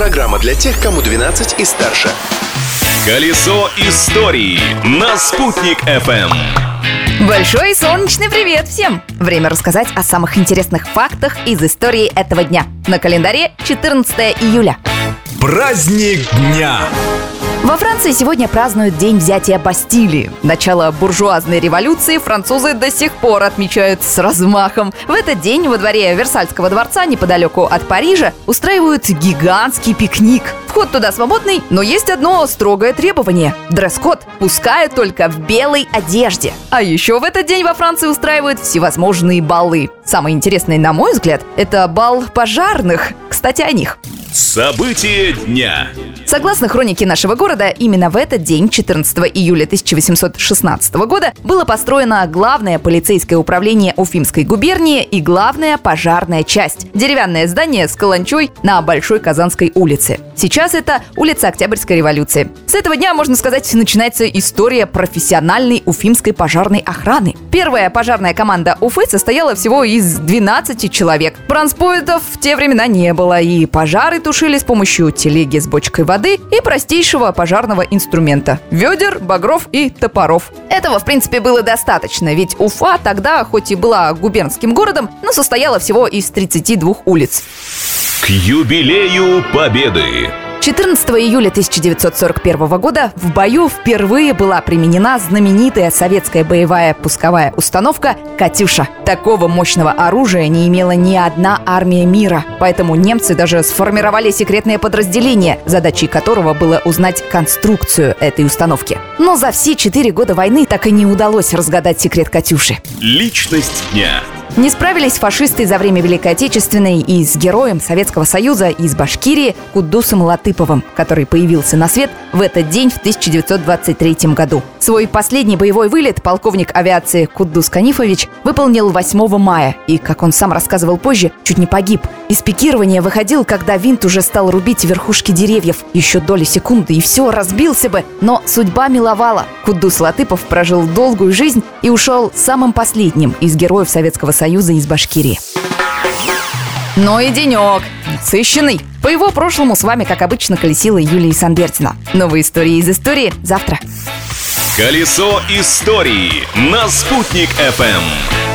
Программа для тех, кому 12 и старше. Колесо истории на «Спутник FM. Большой солнечный привет всем! Время рассказать о самых интересных фактах из истории этого дня. На календаре 14 июля. Праздник дня. Во Франции сегодня празднуют День взятия Бастилии. Начало буржуазной революции французы до сих пор отмечают с размахом. В этот день во дворе Версальского дворца неподалеку от Парижа устраивают гигантский пикник. Вход туда свободный, но есть одно строгое требование. Дресс-код, пускай только в белой одежде. А еще в этот день во Франции устраивают всевозможные балы. Самый интересный, на мой взгляд, это бал пожарных. Кстати, о них. События дня. Согласно хронике нашего города, именно в этот день, 14 июля 1816 года, было построено главное полицейское управление Уфимской губернии и главная пожарная часть. Деревянное здание с каланчой на Большой Казанской улице. Сейчас это улица Октябрьской революции. С этого дня, можно сказать, начинается история профессиональной уфимской пожарной охраны. Первая пожарная команда Уфы состояла всего из 12 человек. Бронспоинтов в те времена не было, и пожары тушили с помощью телеги с бочкой воды и простейшего пожарного инструмента – ведер, багров и топоров. Этого, в принципе, было достаточно, ведь Уфа тогда, хоть и была губернским городом, но состояла всего из 32 улиц. К юбилею Победы. 14 июля 1941 года в бою впервые была применена знаменитая советская боевая пусковая установка «Катюша». Такого мощного оружия не имела ни одна армия мира, поэтому немцы даже сформировали секретное подразделение, задачей которого было узнать конструкцию этой установки. Но за все четыре года войны так и не удалось разгадать секрет «Катюши». Личность дня. Не справились фашисты за время Великой Отечественной и с героем Советского Союза из Башкирии Кудусом Латыповым, который появился на свет в этот день в 1923 году. Свой последний боевой вылет полковник авиации Кудус Канифович выполнил 8 мая и, как он сам рассказывал позже, чуть не погиб. Из пикирования выходил, когда винт уже стал рубить верхушки деревьев. Еще доли секунды, и все, разбился бы. Но судьба миловала. Кудус Латыпов прожил долгую жизнь и ушел самым последним из героев Советского Союза из Башкирии. Ну и денек. Сыщенный. По его прошлому с вами, как обычно, колесила Юлия Санбертина. Новые истории из истории завтра. Колесо истории на «Спутник FM.